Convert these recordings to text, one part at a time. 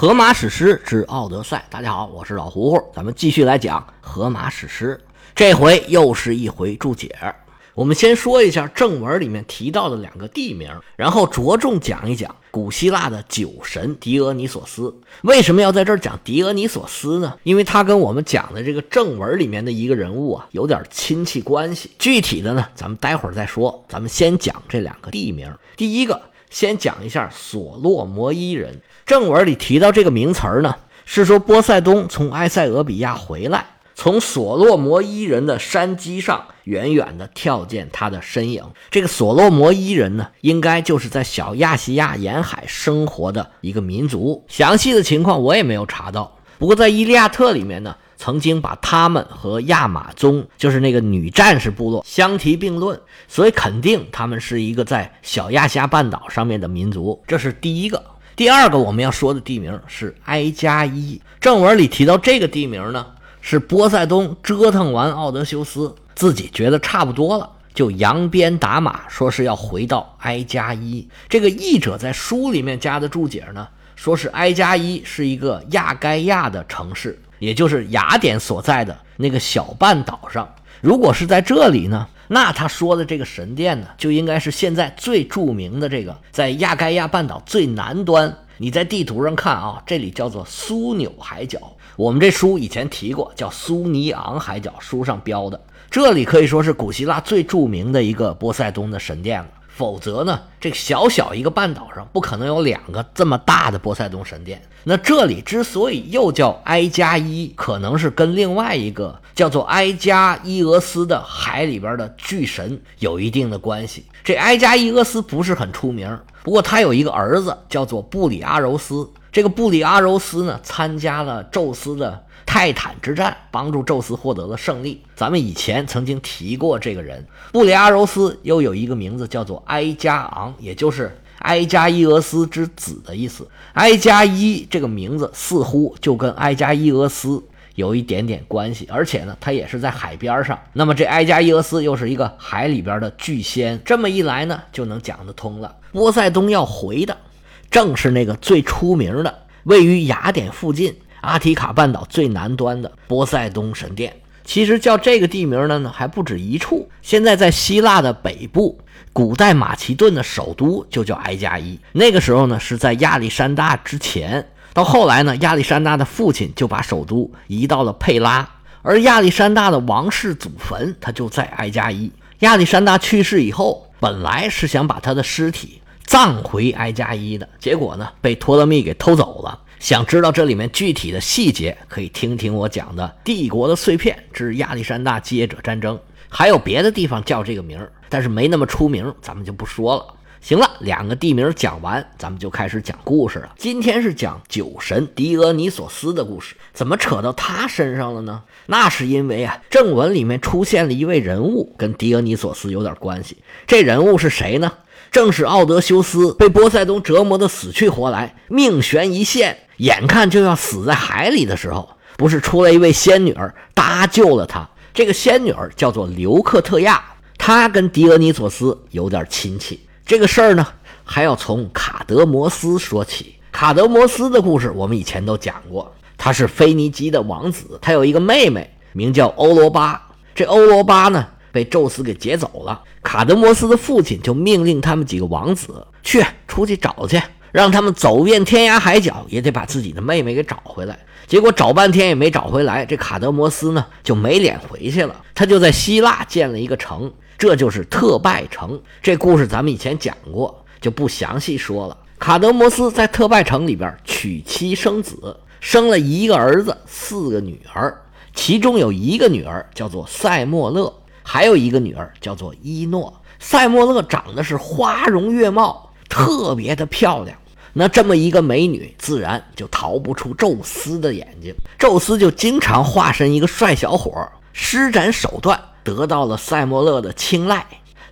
荷马史诗之《奥德赛》，大家好，我是老胡胡，咱们继续来讲荷马史诗。这回又是一回注解。我们先说一下正文里面提到的两个地名，然后着重讲一讲古希腊的酒神狄俄尼索斯。为什么要在这儿讲狄俄尼索斯呢？因为他跟我们讲的这个正文里面的一个人物啊有点亲戚关系。具体的呢，咱们待会儿再说。咱们先讲这两个地名。第一个，先讲一下所洛摩伊人。正文里提到这个名词儿呢，是说波塞冬从埃塞俄比亚回来，从所洛摩伊人的山基上远远地跳见他的身影。这个所洛摩伊人呢，应该就是在小亚细亚沿海生活的一个民族。详细的情况我也没有查到，不过在《伊利亚特》里面呢，曾经把他们和亚马宗，就是那个女战士部落相提并论，所以肯定他们是一个在小亚细亚半岛上面的民族。这是第一个。第二个我们要说的地名是埃加伊。正文里提到这个地名呢，是波塞冬折腾完奥德修斯，自己觉得差不多了，就扬鞭打马，说是要回到埃加伊。这个译者在书里面加的注解呢，说是埃加伊是一个亚该亚的城市，也就是雅典所在的那个小半岛上。如果是在这里呢？那他说的这个神殿呢，就应该是现在最著名的这个，在亚盖亚半岛最南端。你在地图上看啊，这里叫做苏纽海角。我们这书以前提过，叫苏尼昂海角，书上标的。这里可以说是古希腊最著名的一个波塞冬的神殿了。否则呢，这小小一个半岛上不可能有两个这么大的波塞冬神殿。那这里之所以又叫埃加伊，可能是跟另外一个叫做埃加伊俄斯的海里边的巨神有一定的关系。这埃加伊俄斯不是很出名，不过他有一个儿子叫做布里阿柔斯。这个布里阿柔斯呢，参加了宙斯的。泰坦之战帮助宙斯获得了胜利。咱们以前曾经提过这个人，布里阿柔斯又有一个名字叫做埃加昂，也就是埃加伊俄斯之子的意思。埃加伊这个名字似乎就跟埃加伊俄斯有一点点关系，而且呢，他也是在海边上。那么这埃加伊俄斯又是一个海里边的巨仙，这么一来呢，就能讲得通了。波塞冬要回的，正是那个最出名的，位于雅典附近。阿提卡半岛最南端的波塞冬神殿，其实叫这个地名的呢还不止一处。现在在希腊的北部，古代马其顿的首都就叫埃加伊。那个时候呢是在亚历山大之前，到后来呢亚历山大的父亲就把首都移到了佩拉，而亚历山大的王室祖坟他就在埃加伊。亚历山大去世以后，本来是想把他的尸体葬回埃加伊的，结果呢被托勒密给偷走了。想知道这里面具体的细节，可以听听我讲的《帝国的碎片之亚历山大接者战争》。还有别的地方叫这个名儿，但是没那么出名，咱们就不说了。行了，两个地名讲完，咱们就开始讲故事了。今天是讲酒神狄俄尼索斯的故事，怎么扯到他身上了呢？那是因为啊，正文里面出现了一位人物，跟狄俄尼索斯有点关系。这人物是谁呢？正是奥德修斯被波塞冬折磨得死去活来，命悬一线。眼看就要死在海里的时候，不是出来一位仙女儿搭救了他。这个仙女儿叫做刘克特亚，她跟狄俄尼索斯有点亲戚。这个事儿呢，还要从卡德摩斯说起。卡德摩斯的故事我们以前都讲过，他是腓尼基的王子，他有一个妹妹名叫欧罗巴。这欧罗巴呢，被宙斯给劫走了。卡德摩斯的父亲就命令他们几个王子去出去找去。让他们走遍天涯海角，也得把自己的妹妹给找回来。结果找半天也没找回来，这卡德摩斯呢就没脸回去了。他就在希腊建了一个城，这就是特拜城。这故事咱们以前讲过，就不详细说了。卡德摩斯在特拜城里边娶妻生子，生了一个儿子，四个女儿，其中有一个女儿叫做塞莫勒，还有一个女儿叫做伊诺。塞莫勒长得是花容月貌。特别的漂亮，那这么一个美女，自然就逃不出宙斯的眼睛。宙斯就经常化身一个帅小伙，施展手段，得到了塞莫勒的青睐，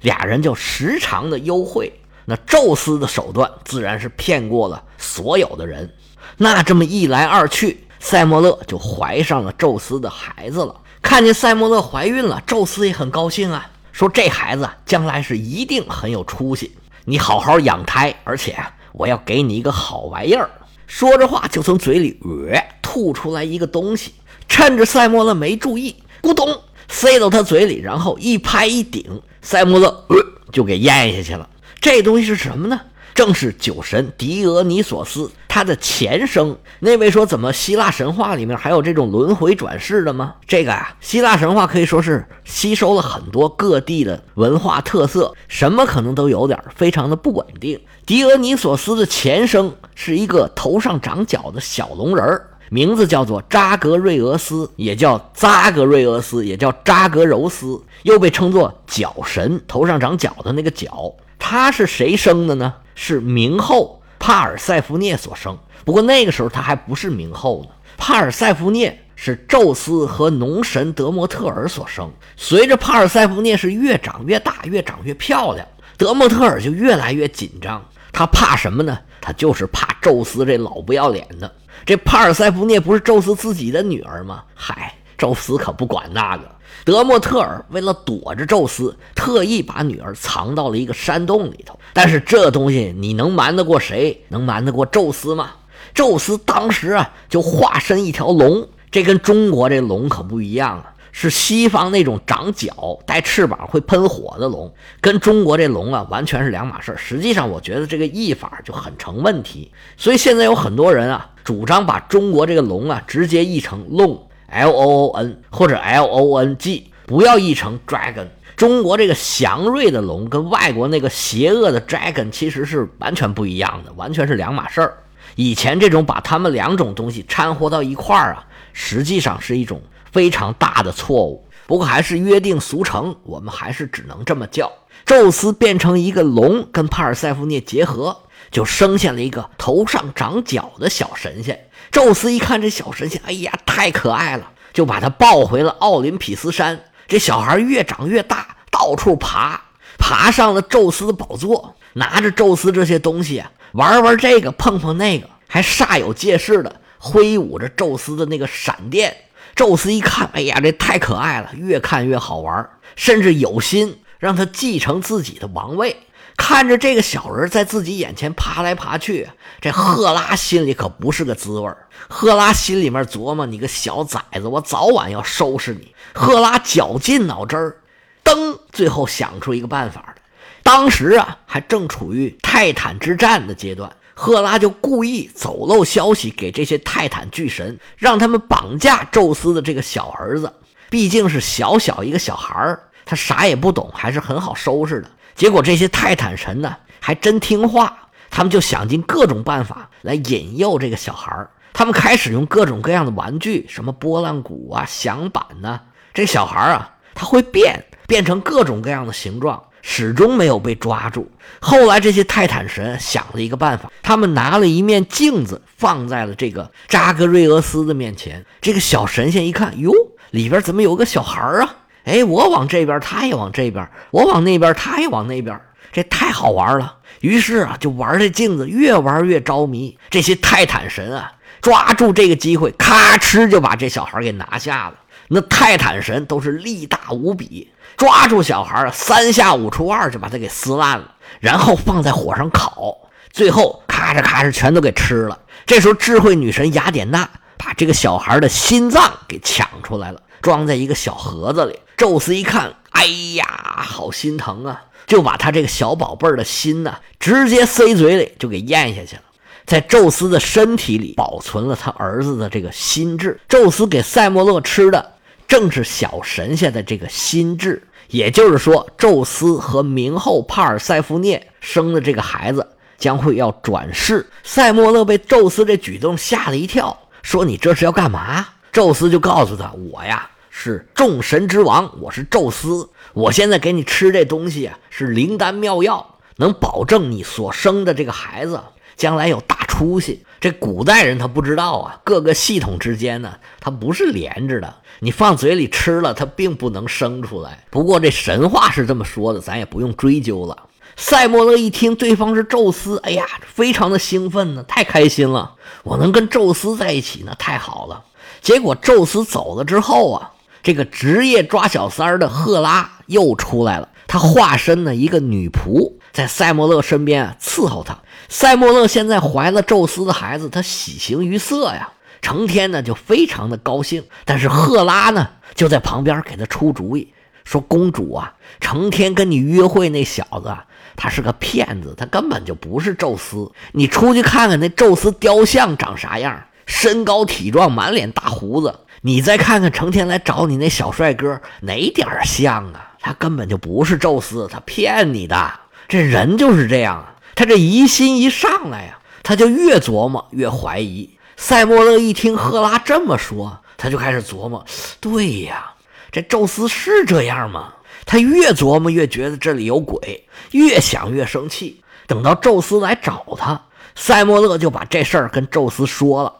俩人就时常的幽会。那宙斯的手段自然是骗过了所有的人。那这么一来二去，塞莫勒就怀上了宙斯的孩子了。看见塞莫勒怀孕了，宙斯也很高兴啊，说这孩子将来是一定很有出息。你好好养胎，而且我要给你一个好玩意儿。说着话就从嘴里呃吐出来一个东西，趁着赛莫勒没注意，咕咚塞到他嘴里，然后一拍一顶，赛莫勒呃就给咽下去了。这东西是什么呢？正是酒神狄俄尼索斯他的前生。那位说，怎么希腊神话里面还有这种轮回转世的吗？这个啊，希腊神话可以说是吸收了很多各地的文化特色，什么可能都有点，非常的不稳定。狄俄尼索斯的前生是一个头上长角的小龙人儿，名字叫做扎格瑞俄斯，也叫扎格瑞俄斯，也叫扎格柔斯，又被称作角神，头上长角的那个角。他是谁生的呢？是冥后帕尔塞福涅所生，不过那个时候他还不是冥后呢。帕尔塞福涅是宙斯和农神德莫特尔所生。随着帕尔塞福涅是越长越大，越长越漂亮，德莫特尔就越来越紧张。他怕什么呢？他就是怕宙斯这老不要脸的。这帕尔塞福涅不是宙斯自己的女儿吗？嗨，宙斯可不管那个。德莫特尔为了躲着宙斯，特意把女儿藏到了一个山洞里头。但是这东西你能瞒得过谁？能瞒得过宙斯吗？宙斯当时啊，就化身一条龙。这跟中国这龙可不一样啊，是西方那种长角、带翅膀、会喷火的龙，跟中国这龙啊完全是两码事实际上，我觉得这个译法就很成问题。所以现在有很多人啊，主张把中国这个龙啊直接译成龙。L O O N 或者 L O N G，不要译成 dragon。中国这个祥瑞的龙跟外国那个邪恶的 dragon 其实是完全不一样的，完全是两码事儿。以前这种把他们两种东西掺和到一块儿啊，实际上是一种非常大的错误。不过还是约定俗成，我们还是只能这么叫。宙斯变成一个龙，跟帕尔塞福涅结合，就生下了一个头上长角的小神仙。宙斯一看这小神仙，哎呀，太可爱了，就把他抱回了奥林匹斯山。这小孩越长越大，到处爬，爬上了宙斯的宝座，拿着宙斯这些东西啊玩玩这个，碰碰那个，还煞有介事的挥舞着宙斯的那个闪电。宙斯一看，哎呀，这太可爱了，越看越好玩，甚至有心让他继承自己的王位。看着这个小人在自己眼前爬来爬去，这赫拉心里可不是个滋味赫拉心里面琢磨：“你个小崽子，我早晚要收拾你。”赫拉绞尽脑汁儿，噔，最后想出一个办法。当时啊，还正处于泰坦之战的阶段，赫拉就故意走漏消息给这些泰坦巨神，让他们绑架宙斯的这个小儿子。毕竟是小小一个小孩儿，他啥也不懂，还是很好收拾的。结果这些泰坦神呢，还真听话，他们就想尽各种办法来引诱这个小孩儿。他们开始用各种各样的玩具，什么拨浪鼓啊、响板呢。这小孩儿啊，他会变，变成各种各样的形状，始终没有被抓住。后来这些泰坦神想了一个办法，他们拿了一面镜子放在了这个扎格瑞俄斯的面前。这个小神仙一看，哟，里边怎么有个小孩啊？哎，我往这边，他也往这边；我往那边，他也往那边。这太好玩了。于是啊，就玩这镜子，越玩越着迷。这些泰坦神啊，抓住这个机会，咔哧就把这小孩给拿下了。那泰坦神都是力大无比，抓住小孩三下五除二就把他给撕烂了，然后放在火上烤，最后咔哧咔哧全都给吃了。这时候，智慧女神雅典娜把这个小孩的心脏给抢出来了。装在一个小盒子里，宙斯一看，哎呀，好心疼啊，就把他这个小宝贝儿的心呢，直接塞嘴里就给咽下去了。在宙斯的身体里保存了他儿子的这个心智。宙斯给赛莫勒吃的正是小神仙的这个心智，也就是说，宙斯和冥后帕尔塞福涅生的这个孩子将会要转世。赛莫勒被宙斯这举动吓了一跳，说：“你这是要干嘛？”宙斯就告诉他：“我呀是众神之王，我是宙斯。我现在给你吃这东西啊，是灵丹妙药，能保证你所生的这个孩子将来有大出息。这古代人他不知道啊，各个系统之间呢，它不是连着的。你放嘴里吃了，它并不能生出来。不过这神话是这么说的，咱也不用追究了。”赛莫勒一听对方是宙斯，哎呀，非常的兴奋呢，太开心了，我能跟宙斯在一起呢，太好了。结果宙斯走了之后啊，这个职业抓小三儿的赫拉又出来了。她化身了一个女仆，在塞莫勒身边啊伺候他。塞莫勒现在怀了宙斯的孩子，他喜形于色呀，成天呢就非常的高兴。但是赫拉呢就在旁边给他出主意，说：“公主啊，成天跟你约会那小子，他是个骗子，他根本就不是宙斯。你出去看看那宙斯雕像长啥样，身高体壮，满脸大胡子。你再看看成天来找你那小帅哥，哪点像啊？他根本就不是宙斯，他骗你的。这人就是这样啊。”他这疑心一上来呀，他就越琢磨越怀疑。塞莫勒一听赫拉这么说，他就开始琢磨：对呀，这宙斯是这样吗？他越琢磨越觉得这里有鬼，越想越生气。等到宙斯来找他，塞莫勒就把这事儿跟宙斯说了。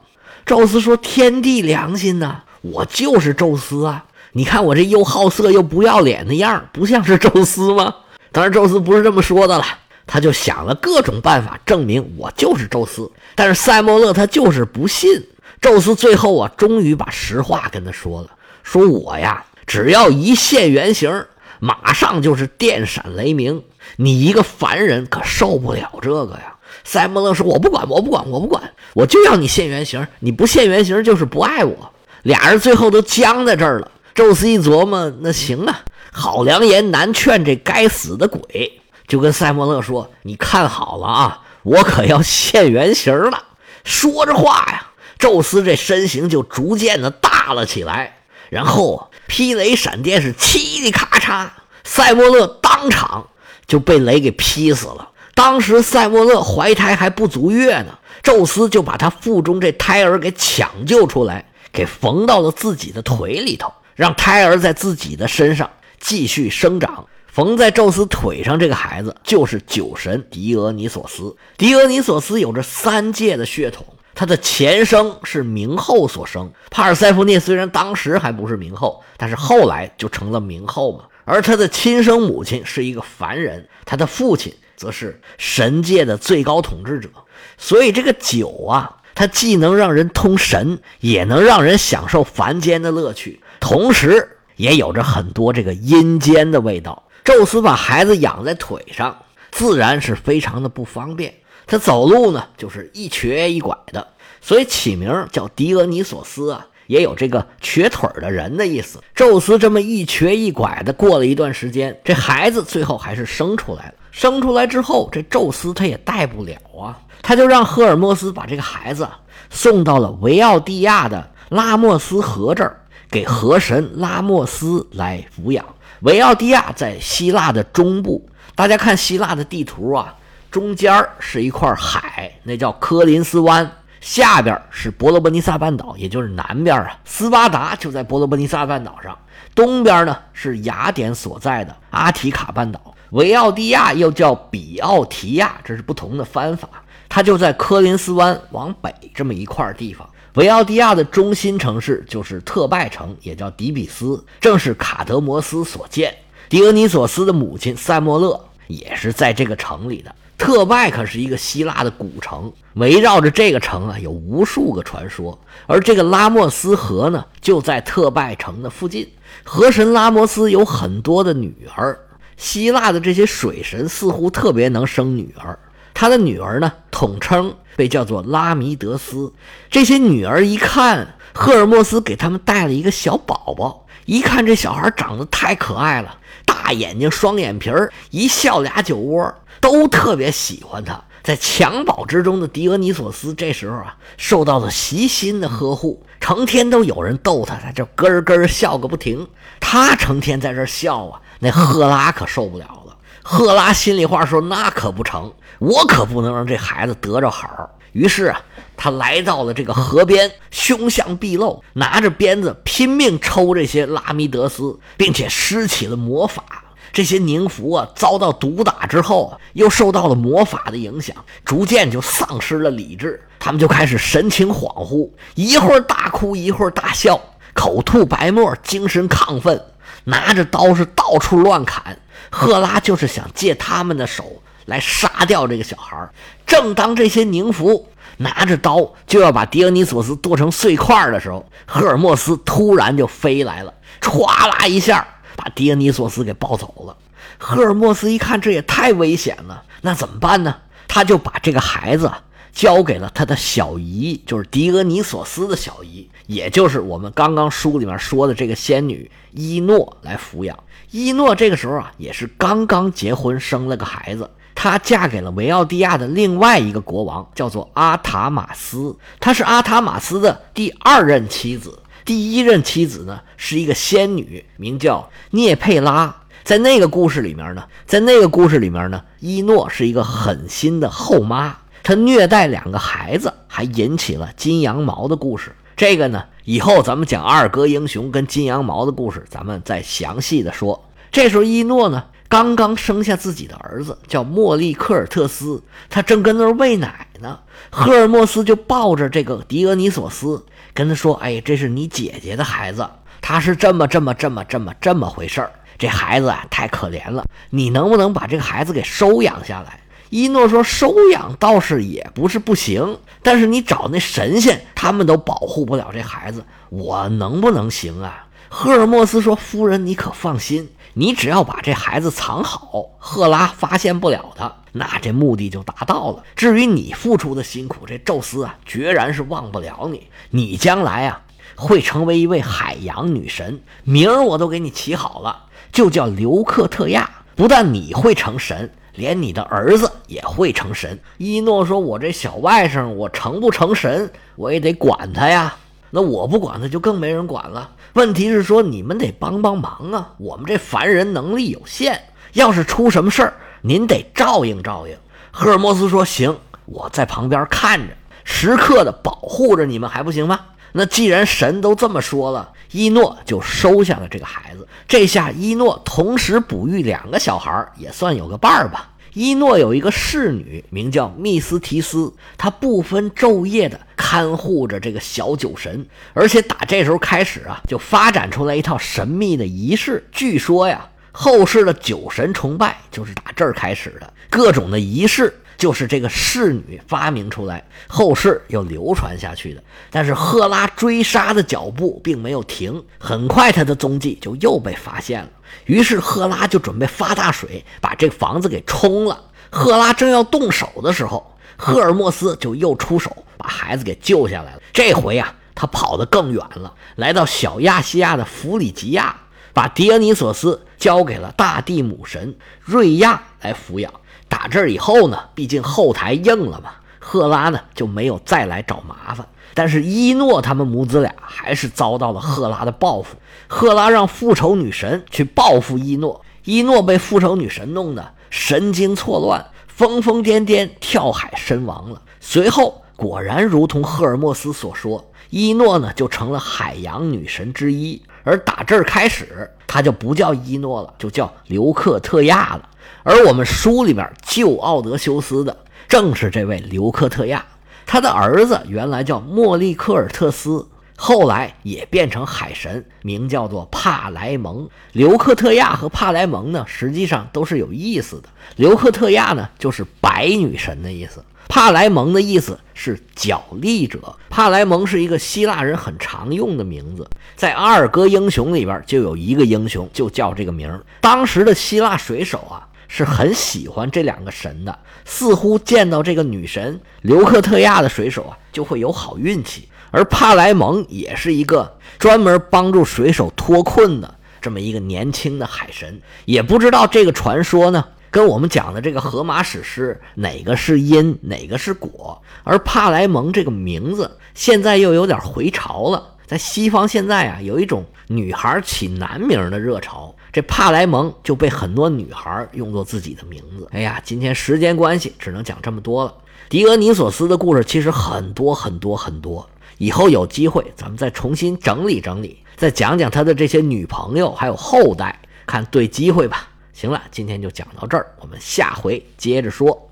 宙斯说：“天地良心呐，我就是宙斯啊！你看我这又好色又不要脸的样儿不像是宙斯吗？”当然，宙斯不是这么说的了。他就想了各种办法证明我就是宙斯，但是塞莫勒他就是不信。宙斯最后啊，终于把实话跟他说了：“说我呀，只要一现原形，马上就是电闪雷鸣。你一个凡人可受不了这个呀。”塞莫勒说：“我不管，我不管，我不管，我就要你现原形。你不现原形就是不爱我。”俩人最后都僵在这儿了。宙斯一琢磨，那行啊，好良言难劝这该死的鬼。就跟塞莫勒说：“你看好了啊，我可要现原形了。”说着话呀，宙斯这身形就逐渐的大了起来，然后劈雷闪电是嘁哩咔嚓，塞莫勒当场就被雷给劈死了。当时塞莫勒怀胎还不足月呢，宙斯就把他腹中这胎儿给抢救出来，给缝到了自己的腿里头，让胎儿在自己的身上继续生长。缝在宙斯腿上这个孩子就是酒神狄俄尼索斯。狄俄尼索斯有着三界的血统，他的前生是冥后所生。帕尔塞福涅虽然当时还不是冥后，但是后来就成了冥后嘛。而他的亲生母亲是一个凡人，他的父亲则是神界的最高统治者。所以这个酒啊，它既能让人通神，也能让人享受凡间的乐趣，同时也有着很多这个阴间的味道。宙斯把孩子养在腿上，自然是非常的不方便。他走路呢，就是一瘸一拐的，所以起名叫狄俄尼索斯啊，也有这个瘸腿的人的意思。宙斯这么一瘸一拐的过了一段时间，这孩子最后还是生出来了。生出来之后，这宙斯他也带不了啊，他就让赫尔墨斯把这个孩子送到了维奥蒂亚的拉莫斯河这儿，给河神拉莫斯来抚养。维奥蒂亚在希腊的中部，大家看希腊的地图啊，中间是一块海，那叫科林斯湾，下边是伯罗奔尼撒半岛，也就是南边啊，斯巴达就在伯罗奔尼撒半岛上，东边呢是雅典所在的阿提卡半岛，维奥蒂亚又叫比奥提亚，这是不同的翻法，它就在科林斯湾往北这么一块地方。维奥蒂亚的中心城市就是特拜城，也叫迪比斯，正是卡德摩斯所建。狄俄尼索斯的母亲塞莫勒也是在这个城里的。特拜可是一个希腊的古城，围绕着这个城啊，有无数个传说。而这个拉莫斯河呢，就在特拜城的附近。河神拉莫斯有很多的女儿，希腊的这些水神似乎特别能生女儿。他的女儿呢，统称被叫做拉弥德斯。这些女儿一看，赫尔墨斯给他们带了一个小宝宝，一看这小孩长得太可爱了，大眼睛、双眼皮儿，一笑俩酒窝，都特别喜欢他。在襁褓之中的狄俄尼索斯这时候啊，受到了悉心的呵护，成天都有人逗他，他就咯咯笑个不停。他成天在这笑啊，那赫拉可受不了了。赫拉心里话说：“那可不成。”我可不能让这孩子得着好。于是啊，他来到了这个河边，凶相毕露，拿着鞭子拼命抽这些拉米德斯，并且施起了魔法。这些宁芙啊，遭到毒打之后，又受到了魔法的影响，逐渐就丧失了理智。他们就开始神情恍惚，一会儿大哭，一会儿大笑，口吐白沫，精神亢奋，拿着刀是到处乱砍。赫拉就是想借他们的手。来杀掉这个小孩正当这些宁芙拿着刀就要把狄俄尼索斯剁成碎块的时候，赫尔墨斯突然就飞来了，歘啦一下把狄俄尼索斯给抱走了。赫尔墨斯一看，这也太危险了，那怎么办呢？他就把这个孩子交给了他的小姨，就是狄俄尼索斯的小姨，也就是我们刚刚书里面说的这个仙女伊诺来抚养。伊诺这个时候啊，也是刚刚结婚，生了个孩子。她嫁给了维奥蒂亚的另外一个国王，叫做阿塔马斯。她是阿塔马斯的第二任妻子。第一任妻子呢，是一个仙女，名叫涅佩拉。在那个故事里面呢，在那个故事里面呢，伊诺是一个狠心的后妈，他虐待两个孩子，还引起了金羊毛的故事。这个呢，以后咱们讲二哥英雄跟金羊毛的故事，咱们再详细的说。这时候伊诺呢，刚刚生下自己的儿子，叫莫利科尔特斯，他正跟那儿喂奶呢。赫尔墨斯就抱着这个狄俄尼索斯，跟他说：“哎，这是你姐姐的孩子，他是这么这么这么这么这么回事儿。这孩子啊，太可怜了，你能不能把这个孩子给收养下来？”一诺说：“收养倒是也不是不行，但是你找那神仙，他们都保护不了这孩子，我能不能行啊？”赫尔墨斯说：“夫人，你可放心，你只要把这孩子藏好，赫拉发现不了他，那这目的就达到了。至于你付出的辛苦，这宙斯啊，决然是忘不了你。你将来啊，会成为一位海洋女神，名儿我都给你起好了，就叫刘克特亚。不但你会成神。”连你的儿子也会成神。伊诺说：“我这小外甥，我成不成神，我也得管他呀。那我不管他，就更没人管了。问题是说，你们得帮帮忙啊。我们这凡人能力有限，要是出什么事儿，您得照应照应。”赫尔墨斯说：“行，我在旁边看着，时刻的保护着你们，还不行吗？”那既然神都这么说了，伊诺就收下了这个孩子。这下伊诺同时哺育两个小孩，也算有个伴儿吧。伊诺有一个侍女，名叫密斯提斯，她不分昼夜的看护着这个小酒神，而且打这时候开始啊，就发展出来一套神秘的仪式。据说呀，后世的酒神崇拜就是打这儿开始的，各种的仪式。就是这个侍女发明出来，后世又流传下去的。但是赫拉追杀的脚步并没有停，很快他的踪迹就又被发现了。于是赫拉就准备发大水，把这房子给冲了。赫拉正要动手的时候，赫尔墨斯就又出手，把孩子给救下来了。这回啊，他跑得更远了，来到小亚细亚的弗里吉亚，把狄俄尼索斯交给了大地母神瑞亚来抚养。打这儿以后呢，毕竟后台硬了嘛，赫拉呢就没有再来找麻烦。但是伊诺他们母子俩还是遭到了赫拉的报复。赫拉让复仇女神去报复伊诺，伊诺被复仇女神弄得神经错乱，疯疯癫癫跳海身亡了。随后果然如同赫尔墨斯所说，伊诺呢就成了海洋女神之一。而打这儿开始，他就不叫伊诺了，就叫刘克特亚了。而我们书里边救奥德修斯的正是这位刘克特亚，他的儿子原来叫莫利克尔特斯，后来也变成海神，名叫做帕莱蒙。刘克特亚和帕莱蒙呢，实际上都是有意思的。刘克特亚呢，就是白女神的意思；帕莱蒙的意思是角力者。帕莱蒙是一个希腊人很常用的名字，在阿尔戈英雄里边就有一个英雄就叫这个名当时的希腊水手啊。是很喜欢这两个神的，似乎见到这个女神刘克特亚的水手啊，就会有好运气。而帕莱蒙也是一个专门帮助水手脱困的这么一个年轻的海神。也不知道这个传说呢，跟我们讲的这个荷马史诗哪个是因，哪个是果。而帕莱蒙这个名字现在又有点回潮了，在西方现在啊，有一种女孩起男名的热潮。这帕莱蒙就被很多女孩用作自己的名字。哎呀，今天时间关系，只能讲这么多了。狄俄尼索斯的故事其实很多很多很多，以后有机会咱们再重新整理整理，再讲讲他的这些女朋友还有后代，看对机会吧。行了，今天就讲到这儿，我们下回接着说。